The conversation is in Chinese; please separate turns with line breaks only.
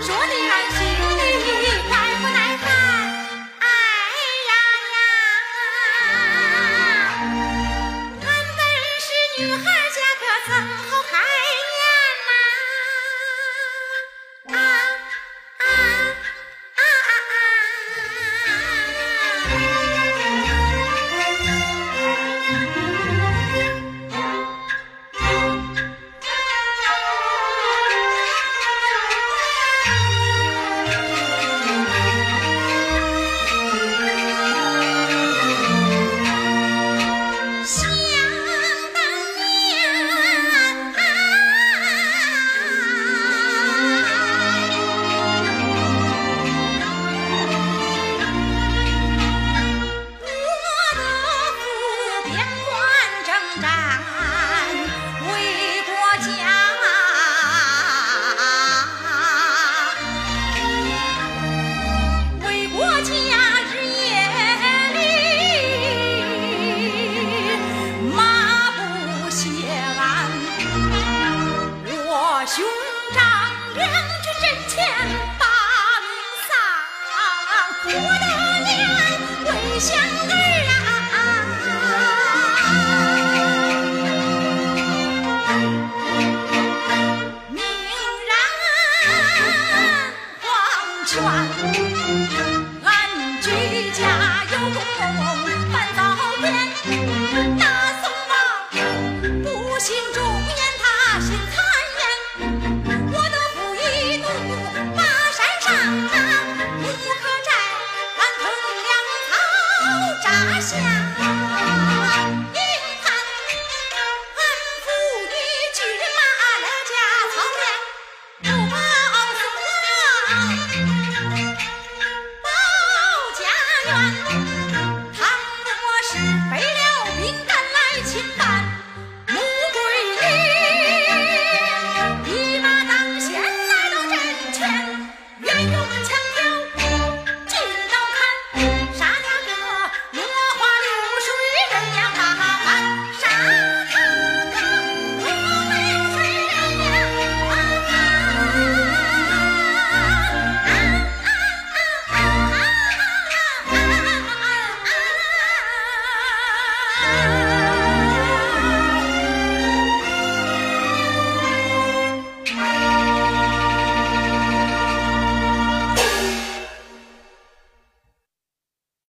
说的俺心里怪不耐烦哎呀呀。俺本是女孩 Yeah.